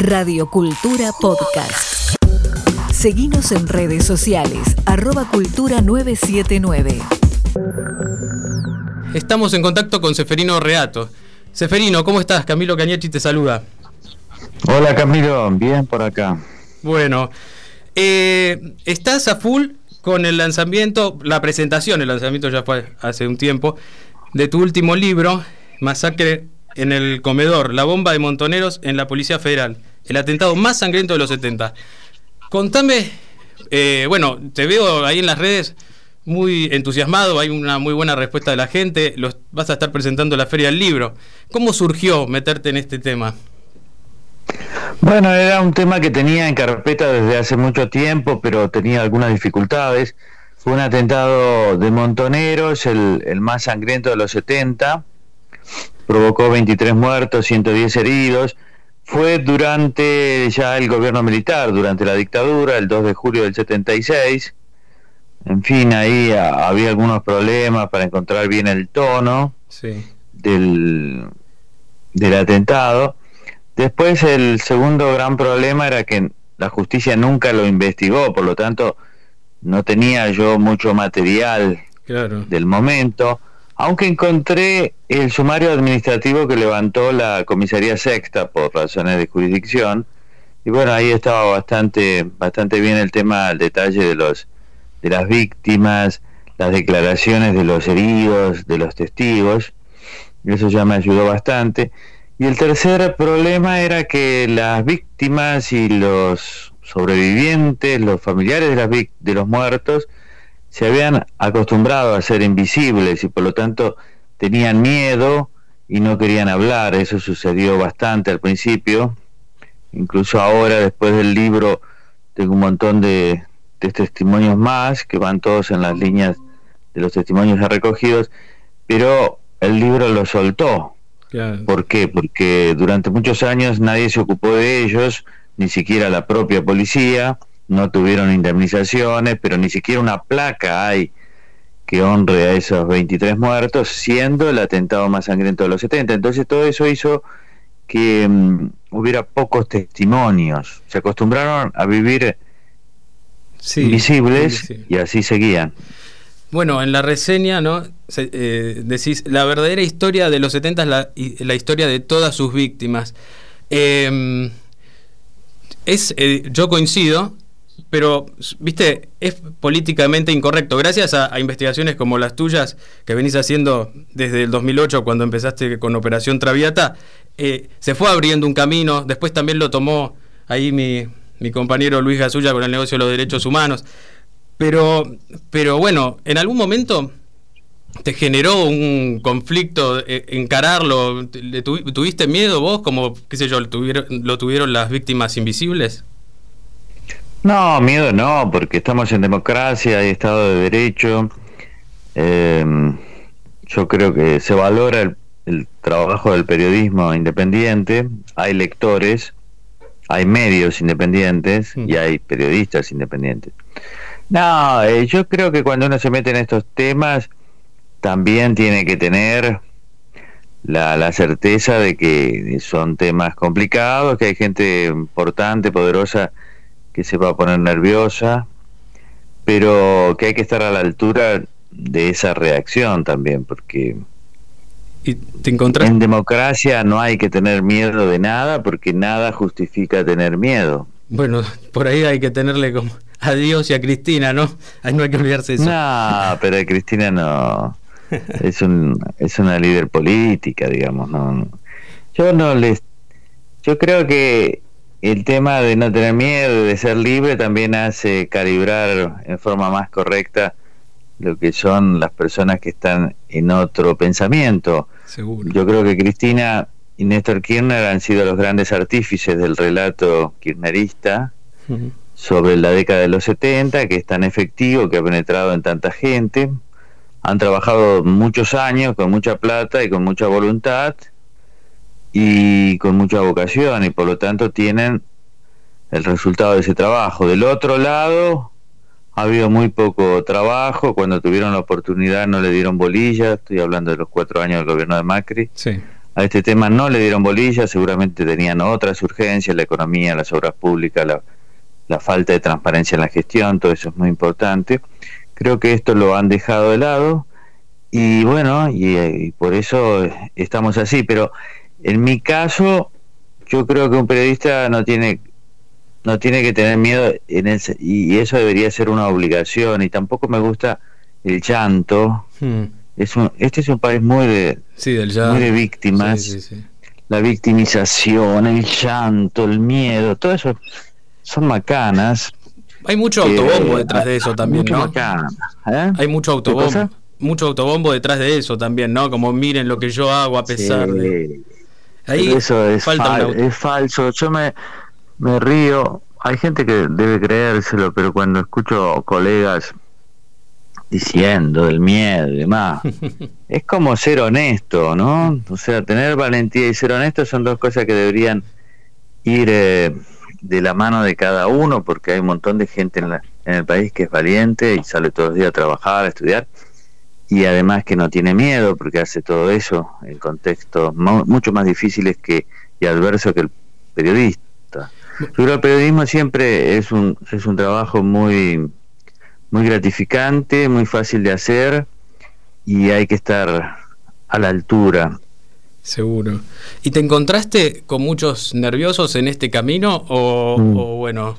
Radio Cultura Podcast. Seguimos en redes sociales, arroba cultura 979. Estamos en contacto con Seferino Reato. Seferino, ¿cómo estás? Camilo Cañechi te saluda. Hola Camilo, bien por acá. Bueno, eh, estás a full con el lanzamiento, la presentación, el lanzamiento ya fue hace un tiempo, de tu último libro, Masacre en el comedor, la bomba de montoneros en la Policía Federal, el atentado más sangriento de los 70. Contame, eh, bueno, te veo ahí en las redes muy entusiasmado, hay una muy buena respuesta de la gente, los, vas a estar presentando la Feria del Libro. ¿Cómo surgió meterte en este tema? Bueno, era un tema que tenía en carpeta desde hace mucho tiempo, pero tenía algunas dificultades. Fue un atentado de Montoneros, el, el más sangriento de los 70, provocó 23 muertos, 110 heridos. Fue durante ya el gobierno militar, durante la dictadura, el 2 de julio del 76. En fin, ahí había algunos problemas para encontrar bien el tono del, del atentado. Después el segundo gran problema era que la justicia nunca lo investigó, por lo tanto no tenía yo mucho material del momento, aunque encontré el sumario administrativo que levantó la comisaría sexta por razones de jurisdicción, y bueno, ahí estaba bastante, bastante bien el tema, el detalle de los de las víctimas, las declaraciones de los heridos, de los testigos, eso ya me ayudó bastante. Y el tercer problema era que las víctimas y los sobrevivientes, los familiares de, las de los muertos, se habían acostumbrado a ser invisibles y por lo tanto tenían miedo y no querían hablar. Eso sucedió bastante al principio. Incluso ahora, después del libro, tengo un montón de, de testimonios más que van todos en las líneas de los testimonios recogidos, pero el libro lo soltó. ¿Por qué? Porque durante muchos años nadie se ocupó de ellos, ni siquiera la propia policía, no tuvieron indemnizaciones, pero ni siquiera una placa hay que honre a esos 23 muertos, siendo el atentado más sangriento de los 70. Entonces todo eso hizo que mm, hubiera pocos testimonios. Se acostumbraron a vivir visibles y así seguían. Bueno, en la reseña, ¿no? Eh, decís, la verdadera historia de los 70 es la, la historia de todas sus víctimas. Em, es, eh, yo coincido, pero, viste, es políticamente incorrecto. Gracias a, investigaciones como las tuyas, que venís haciendo desde el 2008, cuando empezaste con Operación Traviata, eh, se fue abriendo un camino. Después también lo tomó ahí mi, mi compañero Luis Gasulla con el negocio de los derechos humanos. Pero, pero bueno, en algún momento te generó un conflicto eh, encararlo. ¿Tuviste miedo vos, como, qué sé yo, lo tuvieron, lo tuvieron las víctimas invisibles? No, miedo no, porque estamos en democracia, hay Estado de Derecho. Em, yo creo que se valora el, el trabajo del periodismo independiente, hay lectores hay medios independientes y hay periodistas independientes. No, eh, yo creo que cuando uno se mete en estos temas, también tiene que tener la, la, certeza de que son temas complicados, que hay gente importante, poderosa, que se va a poner nerviosa, pero que hay que estar a la altura de esa reacción también, porque en democracia no hay que tener miedo de nada porque nada justifica tener miedo. Bueno, por ahí hay que tenerle como a Dios y a Cristina, ¿no? Ahí no hay que olvidarse de eso. No, pero Cristina no. Es, un, es una líder política, digamos. No. Yo no les. Yo creo que el tema de no tener miedo, de ser libre, también hace calibrar en forma más correcta lo que son las personas que están en otro pensamiento. Yo creo que Cristina y Néstor Kirchner han sido los grandes artífices del relato kirchnerista sobre la década de los 70, que es tan efectivo, que ha penetrado en tanta gente. Han trabajado muchos años con mucha plata y con mucha voluntad y con mucha vocación y por lo tanto tienen el resultado de ese trabajo. Del otro lado, ha habido muy poco trabajo, cuando tuvieron la oportunidad no le dieron bolilla, estoy hablando de los cuatro años del gobierno de Macri, a este tema no le dieron bolilla, seguramente tenían otras urgencias, la economía, las obras públicas, la, la falta de transparencia en la gestión, todo eso es muy importante. Creo que esto lo han dejado de lado. Y bueno, y, por eso estamos así, pero en mi caso yo creo que un periodista no tiene no tiene que tener miedo en ese, y eso debería ser una obligación y tampoco me gusta el llanto. Hmm. Es un, este es un país muy de, muy de víctimas. la victimización, el llanto, el miedo, todo eso son macanas. Hay mucho autobombo detrás de eso también, ¿no? ¿eh? Hay mucho autobombo. Mucho autobombo detrás de eso también, ¿no? Como miren lo que yo hago a pesar de. Ahí eso es, es falso. Yo me, me río. Hay gente que debe creérselo, pero cuando escucho colegas diciendo del miedo y demás, es como ser honesto, ¿no? O sea, tener valentía y ser honesto son dos cosas que deberían ir eh, de la mano de cada uno, porque hay un montón de gente en, en el país que es valiente y sale todos los días a trabajar, a estudiar, y además que no tiene miedo, porque hace todo eso en contextos mucho más difíciles que y adversos que el periodista. Pero el periodismo siempre es un, es un trabajo muy, muy gratificante, muy fácil de hacer y hay que estar a la altura. Seguro. ¿Y te encontraste con muchos nerviosos en este camino o, mm. bueno,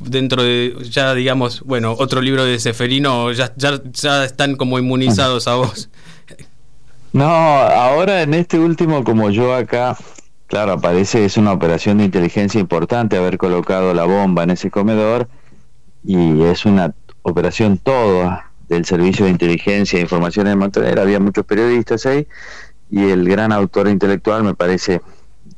dentro de ya digamos, bueno, otro libro de Seferino ya, ya, ya están como inmunizados a vos? No, ahora en este último como yo acá, claro, aparece es una operación de inteligencia importante haber colocado la bomba en ese comedor y es una operación toda del Servicio de Inteligencia e Información de Montaner, había muchos periodistas ahí y el gran autor intelectual, me parece,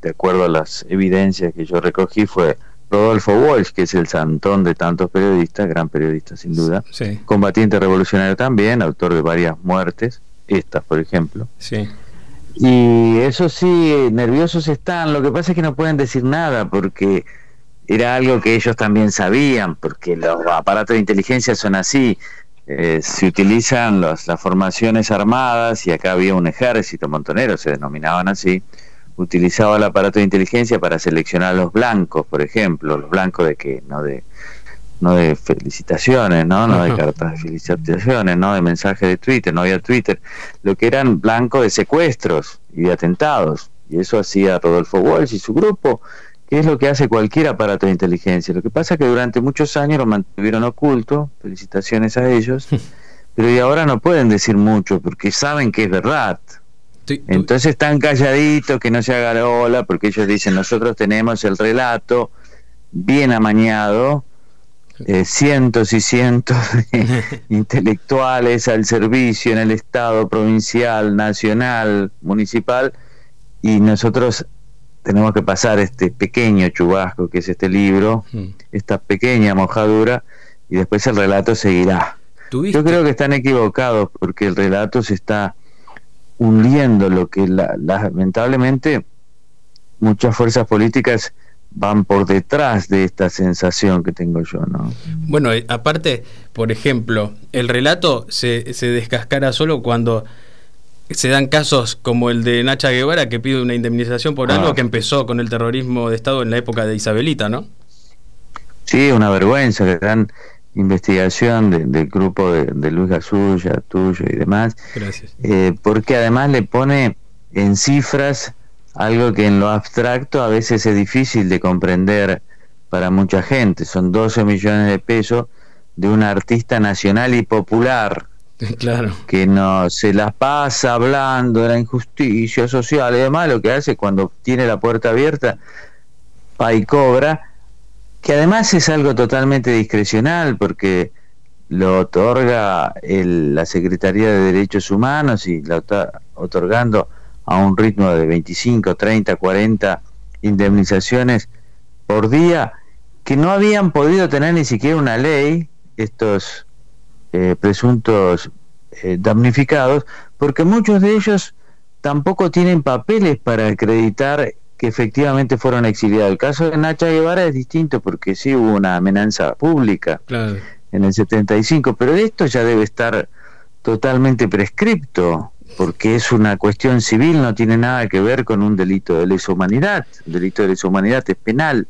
de acuerdo a las evidencias que yo recogí, fue Rodolfo Walsh, que es el santón de tantos periodistas, gran periodista sin duda, combatiente revolucionario también, autor de varias muertes, estas por ejemplo. Sí. Y eso sí, nerviosos están, lo que pasa es que no pueden decir nada porque era algo que ellos también sabían, porque los aparatos de inteligencia son así, eh, se utilizan las formaciones armadas y acá había un ejército montonero, se denominaban así, utilizaba el aparato de inteligencia para seleccionar a los blancos, por ejemplo, los blancos de que no de no de felicitaciones, no, no de cartas de felicitaciones, no de mensajes de Twitter, no había Twitter, lo que eran blancos de secuestros y de atentados, y eso hacía Rodolfo Walsh y su grupo, es lo que hace cualquier aparato de inteligencia. Lo que pasa es que durante muchos años lo mantuvieron oculto, felicitaciones a ellos, pero y ahora no pueden decir mucho porque saben que es verdad. Entonces están calladitos, que no se haga la ola, porque ellos dicen, nosotros tenemos el relato bien amañado, eh, cientos y cientos de intelectuales al servicio en el Estado provincial, nacional, municipal, y nosotros tenemos que pasar este pequeño chubasco que es este libro, hmm. esta pequeña mojadura, y después el relato seguirá. Yo creo que están equivocados porque el relato se está hundiendo, lo que lamentablemente muchas fuerzas políticas van por detrás de esta sensación que tengo yo, ¿no? Bueno, eh, aparte, por ejemplo, el relato se, se descascara solo cuando se dan casos como el de Nacha Guevara que pide una indemnización por algo ah. que empezó con el terrorismo de Estado en la época de Isabelita, ¿no? Sí, una vergüenza, gran investigación del grupo de, Luis Gasulla, tuyo y demás. Gracias. Eh, porque además le pone en cifras algo que en lo abstracto a veces es difícil de comprender para mucha gente. Son 12 millones de pesos de un artista nacional y popular Claro. Que no se las pasa hablando de la injusticia social y demás, lo que hace cuando tiene la puerta abierta, va y cobra, que además es algo totalmente discrecional porque lo otorga la Secretaría de Derechos Humanos y lo está otorgando a un ritmo de 25, 30, 40 indemnizaciones por día que no habían podido tener ni siquiera una ley estos eh, presuntos eh, damnificados, porque muchos de ellos tampoco tienen papeles para acreditar que efectivamente fueron exiliados. El caso de Nacha Guevara es distinto porque sí hubo una amenaza pública en el 75, pero esto ya debe estar totalmente prescripto. porque es una cuestión civil, no tiene nada que ver con un delito de lesa humanidad. Un delito de lesa humanidad es penal,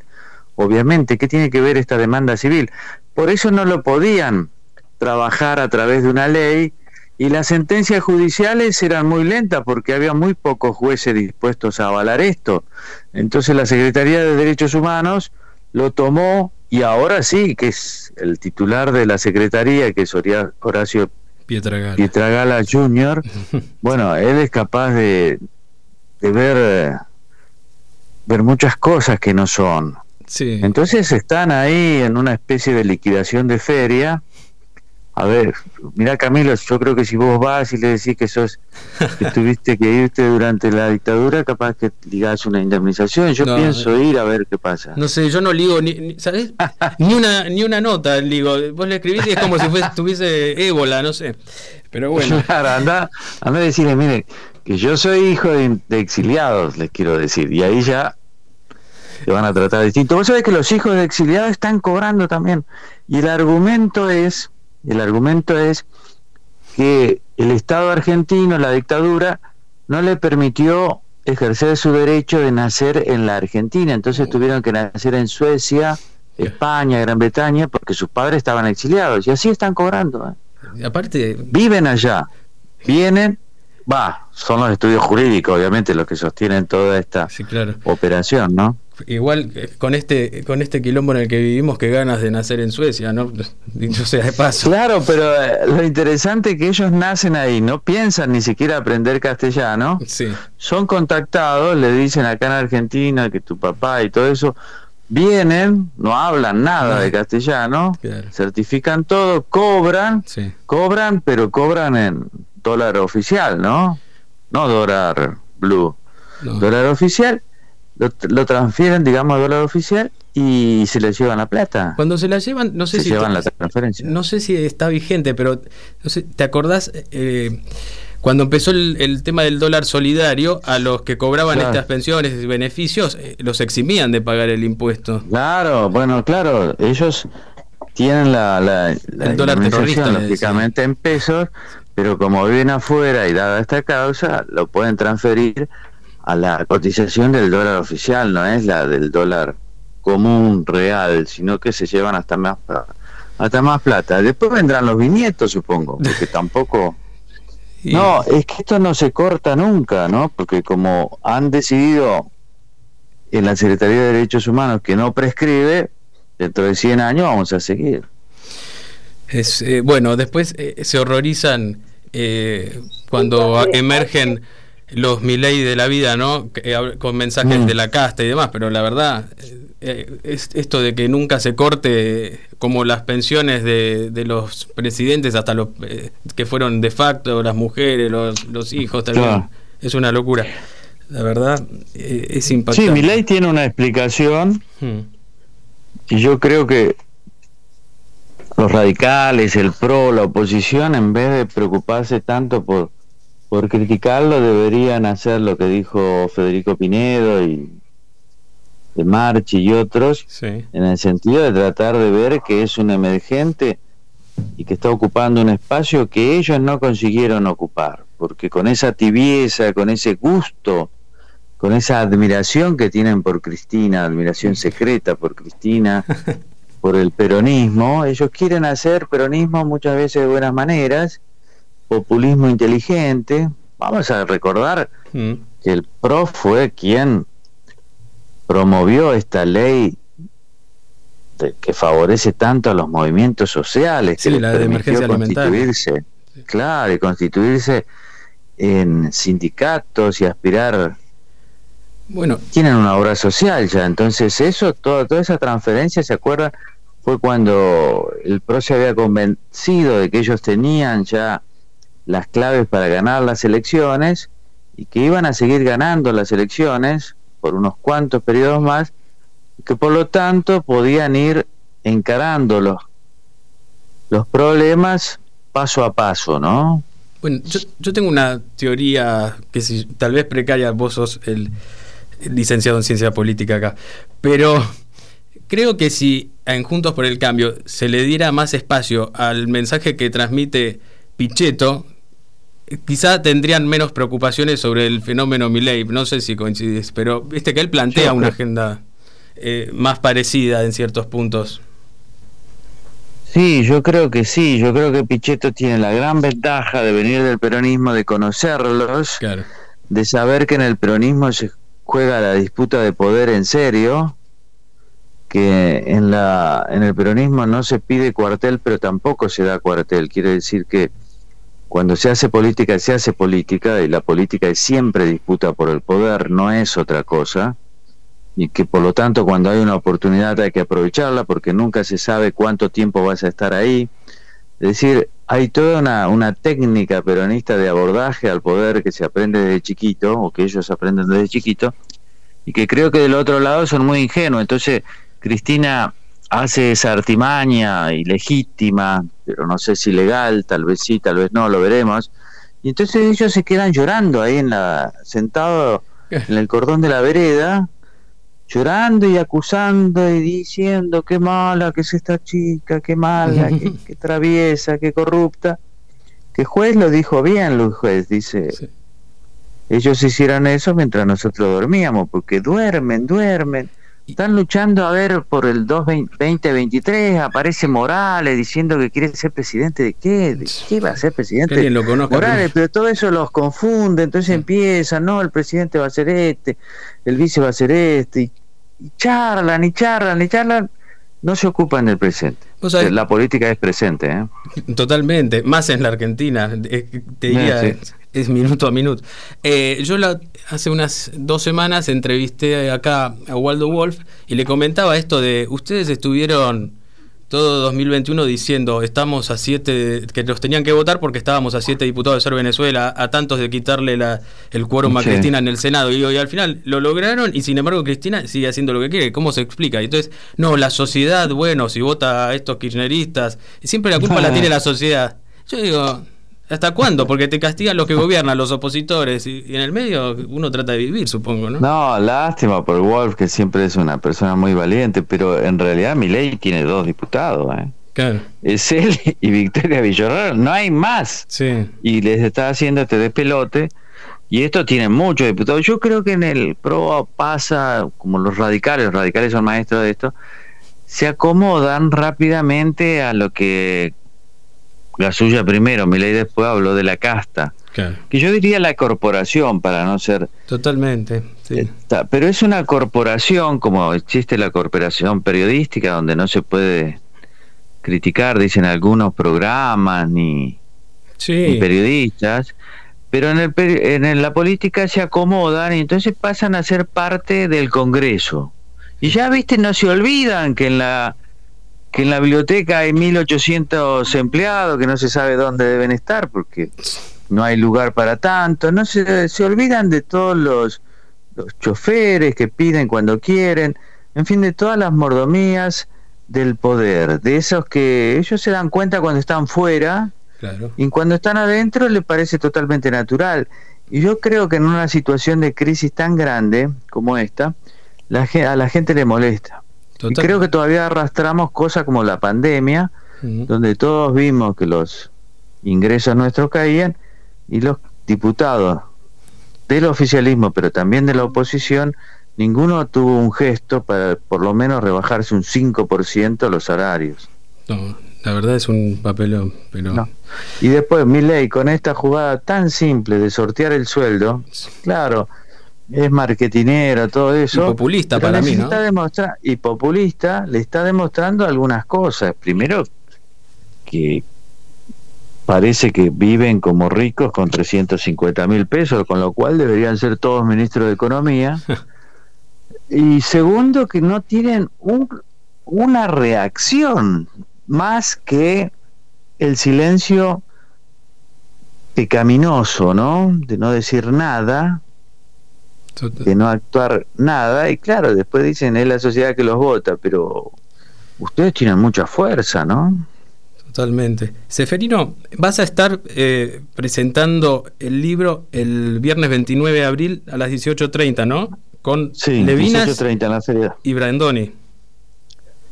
obviamente. ¿Qué tiene que ver esta demanda civil? Por eso no lo podían trabajar a través de una ley y las sentencias judiciales eran muy lentas porque había muy pocos jueces dispuestos a avalar esto. Entonces la Secretaría de Derechos Humanos lo tomó y ahora sí, que es el titular de la Secretaría, que es Horacio Pietragala, Pietragala Jr., bueno, él es capaz de, de ver, ver muchas cosas que no son. Sí. Entonces están ahí en una especie de liquidación de feria a ver, mira Camilo, yo creo que si vos vas y le decís que sos que tuviste que irte durante la dictadura, capaz que digas una indemnización. Yo pienso eh, ir a ver qué pasa. No sé, yo no ligo ni, ¿sabes? ni una ni una nota ligo. Vos le escribís y es como si fuese, tuviese ébola, no sé. Pero bueno. Claro, anda, anda a decirle, mire, que yo soy hijo de, de exiliados, les quiero decir, y ahí ya te van a tratar distinto. Vos sabés que los hijos de exiliados están cobrando también. Y el argumento es el argumento es que el Estado argentino, la dictadura, no le permitió ejercer su derecho de nacer en la Argentina, entonces tuvieron que nacer en Suecia, España, Gran Bretaña, porque sus padres estaban exiliados y así están cobrando. ¿eh? Aparte, viven allá, vienen, va, son los estudios jurídicos, obviamente, los que sostienen toda esta operación, ¿no? igual eh, con este con este quilombo en el que vivimos que ganas de nacer en Suecia, ¿no? Dicho sea de paso. Claro, pero eh, lo interesante es que ellos nacen ahí, no piensan ni siquiera aprender castellano. Sí. Son contactados, le dicen acá en Argentina que tu papá y todo eso vienen, no hablan nada de castellano, certifican todo, cobran, cobran, pero cobran en dólar oficial, ¿no? No dólar blue. Dólar oficial lo, transfieren, digamos, a dólar oficial y se les llevan la plata. Cuando se la llevan, no sé si llevan la transferencia. No sé si está vigente, pero no sé, ¿te acordás eh, cuando empezó el, tema del dólar solidario, a los que cobraban estas pensiones y beneficios eh, los eximían de pagar el impuesto? Claro, bueno, claro, ellos tienen la, la, el dólar terrorista, lógicamente en pesos, pero como viven afuera y dada esta causa, lo pueden transferir a la cotización del dólar oficial, no es la del dólar común real, sino que se llevan hasta más hasta más plata. Después vendrán los viñetos, supongo, porque tampoco No, es que esto no se corta nunca, ¿no? Porque como han decidido en la Secretaría de Derechos Humanos que no prescribe, dentro de 100 años vamos a seguir. Es, eh, bueno, después eh, se horrorizan eh, cuando emergen los Milei de la vida, ¿no? Con mensajes mm. de la casta y demás, pero la verdad, eh, es esto de que nunca se corte como las pensiones de, de los presidentes, hasta los eh, que fueron de facto, las mujeres, los, hijos, también, es una locura. La verdad, eh, es impactante. Sí, Milei tiene una explicación hmm. y yo creo que los radicales, el PRO, la oposición, en vez de preocuparse tanto por por criticarlo deberían hacer lo que dijo Federico Pinedo y de Marchi y otros, en el sentido de tratar de ver que es un emergente y que está ocupando un espacio que ellos no consiguieron ocupar, porque con esa tibieza, con ese gusto, con esa admiración que tienen por Cristina, admiración secreta por Cristina, por el peronismo, ellos quieren hacer peronismo muchas veces de buenas maneras, populismo inteligente. Vamos a recordar mm. que el PRO fue quien promovió esta ley que favorece tanto a los movimientos sociales, que la de emergencia constituirse, claro, y constituirse en sindicatos y aspirar bueno, tienen una obra social ya, entonces eso, toda, toda esa transferencia, ¿se acuerdan? Fue cuando el PRO se había convencido de que ellos tenían ya las claves para ganar las elecciones y que iban a seguir ganando las elecciones por unos cuantos periodos más, que por lo tanto podían ir encarando los, los problemas paso a paso, ¿no? Bueno, yo, tengo una teoría que si, tal vez precaria, vos sos el, licenciado en ciencia política acá, pero creo que si en Juntos por el Cambio se le diera más espacio al mensaje que transmite Pichetto, quizá tendrían menos preocupaciones sobre el fenómeno Milley, no sé si coincides, pero viste que él plantea una agenda eh, más parecida en ciertos puntos. Sí, yo creo que sí, yo creo que Pichetto tiene la gran ventaja de venir del peronismo, de conocerlos, de saber que en el peronismo se juega la disputa de poder en serio, que en la en el peronismo no se pide cuartel, pero tampoco se da cuartel, quiere decir que cuando se hace política se hace política y la política es siempre disputa por el poder, no es otra cosa y que por lo tanto cuando hay una oportunidad hay que aprovecharla porque nunca se sabe cuánto tiempo vas a estar ahí. Es decir, hay toda una, una técnica peronista de abordaje al poder que se aprende desde chiquito o que ellos aprenden desde chiquito y que creo que del otro lado son muy ingenuos. Entonces, Cristina hace esa artimaña ilegítima, pero no sé si legal, tal vez sí, tal vez no, lo veremos. Y entonces ellos se quedan llorando ahí en la sentado en el cordón de la vereda llorando y acusando y diciendo qué mala que es esta chica, qué mala, qué, traviesa, qué corrupta. Que juez lo dijo bien, Luis Juez, dice. Ellos hicieron eso mientras nosotros dormíamos, porque duermen, duermen. Están luchando a ver por el 2023, aparece Morales diciendo que quiere ser presidente de qué, de qué va a ser presidente. Lo Morales, pero todo eso los confunde, entonces empiezan, no, el presidente va a ser este, el vice va a ser este, y, charlan, y charlan, y charlan, no se ocupan del presente. La política es presente. ¿eh? Totalmente, más en la Argentina, te diría, es minuto a minuto. Eh, yo la, hace unas dos semanas entrevisté acá a Waldo Wolf y le comentaba esto de, ustedes estuvieron todo 2021 diciendo estamos a siete, que los tenían que votar porque estábamos a siete diputados de ser Venezuela, a tantos de quitarle la, el quórum a Cristina en el Senado. Y, y, al final lo lograron y sin embargo Cristina sigue haciendo lo que quiere. ¿Cómo se explica? entonces, no, la sociedad, bueno, si vota a estos kirchneristas, siempre la culpa la tiene la sociedad. Yo digo, ¿Hasta cuándo? Porque te castigan los que gobiernan, los opositores, y, en el medio uno trata de vivir, supongo, ¿no? No, lástima por Wolf, que siempre es una persona muy valiente, pero en realidad mi ley tiene dos diputados, ¿eh? Claro. Es él y Victoria Villarreal, no hay más. Sí. Y les está haciendo este despelote, y esto tiene muchos diputados. Yo creo que en el PRO pasa, como los radicales, los radicales son maestros de esto, se acomodan rápidamente a lo que la suya primero, mi ley después habló de la casta. Que yo diría la corporación, para no ser... Totalmente, sí. pero es una corporación, como existe la corporación periodística, donde no se puede criticar, dicen algunos programas, ni, periodistas, pero en, el, en la política se acomodan y entonces pasan a ser parte del Congreso. Y ya, viste, no se olvidan que en la que en la biblioteca hay 1800 empleados que no se sabe dónde deben estar porque no hay lugar para tanto, no se, se olvidan de todos los, los choferes que piden cuando quieren, en fin, de todas las mordomías del poder, de esos que ellos se dan cuenta cuando están fuera y cuando están adentro le parece totalmente natural. Y yo creo que en una situación de crisis tan grande como esta, la, a la gente le molesta creo que todavía arrastramos cosas como la pandemia, donde todos vimos que los ingresos nuestros caían y los diputados del oficialismo, pero también de la oposición, ninguno tuvo un gesto para por lo menos rebajarse un 5% los salarios. No, la verdad es un papelón, pero... Y después, mi ley, con esta jugada tan simple de sortear el sueldo, claro, es marketinero, todo eso. Y populista para mí, ¿no? y populista le está demostrando algunas cosas. Primero, que parece que viven como ricos con 350 mil pesos, con lo cual deberían ser todos ministros de Economía. y segundo, que no tienen un, una reacción más que el silencio pecaminoso, ¿no? De no decir nada, de no actuar nada. Y claro, después dicen es la sociedad que los vota, pero ustedes tienen mucha fuerza, ¿no? Totalmente. Seferino, vas a estar eh, presentando el libro el viernes 29 de abril a las 18.30, ¿no? Con sí, Levinas en la serie. y Brandoni.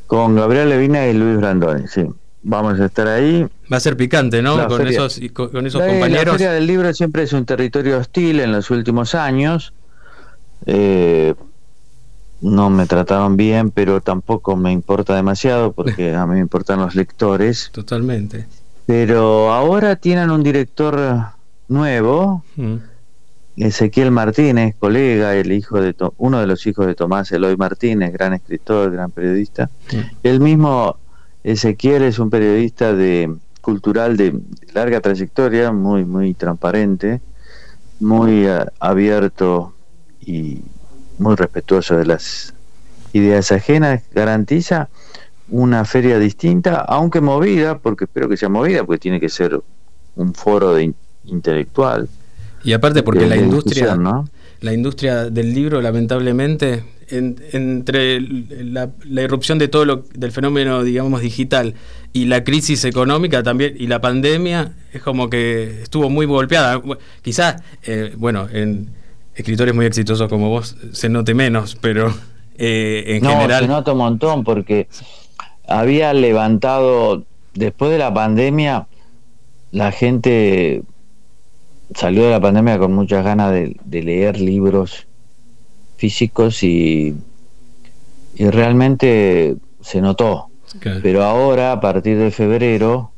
Con Gabriel Levina y Luis Brandoni, sí. Vamos a estar ahí Va a ser picante, ¿no? con, esos, con, esos compañeros. La feria del libro siempre es un territorio hostil en los últimos años. Eh, no me trataron bien, pero tampoco me importa demasiado porque a mí me importan los lectores. Totalmente. Pero ahora tienen un director nuevo, mm. Ezequiel Martínez, colega, el hijo de uno de los hijos de Tomás Eloy Martínez, gran escritor, gran periodista. Mm. El mismo Ezequiel es un periodista de cultural de larga trayectoria, muy muy transparente, muy eh, abierto y muy respetuoso de las ideas ajenas, garantiza una feria distinta, aunque movida, porque espero que sea movida, porque tiene que ser un foro de intelectual. Y aparte porque la industria, la industria del libro, lamentablemente, entre la, irrupción de todo lo, del fenómeno, digamos, digital y la crisis económica también y la pandemia, es como que estuvo muy golpeada. Quizás, eh, bueno, en escritores muy exitosos como vos se note menos, pero eh, en no, general... Se nota un montón porque había levantado, después de la pandemia, la gente salió de la pandemia con muchas ganas de, leer libros físicos y, y realmente se notó. Pero ahora, a partir de febrero,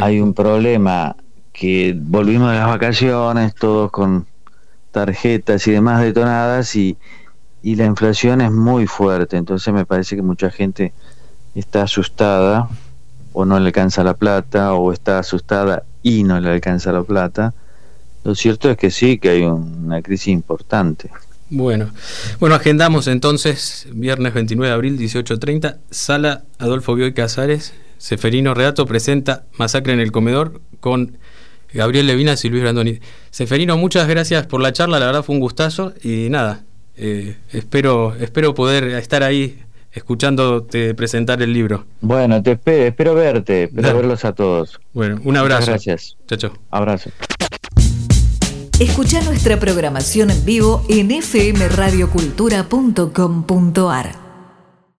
hay un problema que volvimos de las vacaciones, todos con tarjetas y demás detonadas y, y la inflación es muy fuerte, entonces me parece que mucha gente está asustada o no le alcanza la plata o está asustada y no le alcanza la plata. Lo cierto es que sí, que hay una crisis importante. Bueno, bueno, agendamos entonces viernes 29 de abril 18.30, sala Adolfo Bioy Casares, Seferino Reato presenta Masacre en el Comedor con Gabriel Levinas y Luis Brandoni. Seferino, muchas gracias por la charla, la verdad fue un gustazo y nada, eh, espero, espero poder estar ahí escuchándote presentar el libro. Bueno, te espero, espero verte, espero verlos a todos. Bueno, un abrazo. gracias. Chao, chao. Abrazo. Escucha nuestra programación en vivo en fmradiocultura.com.ar.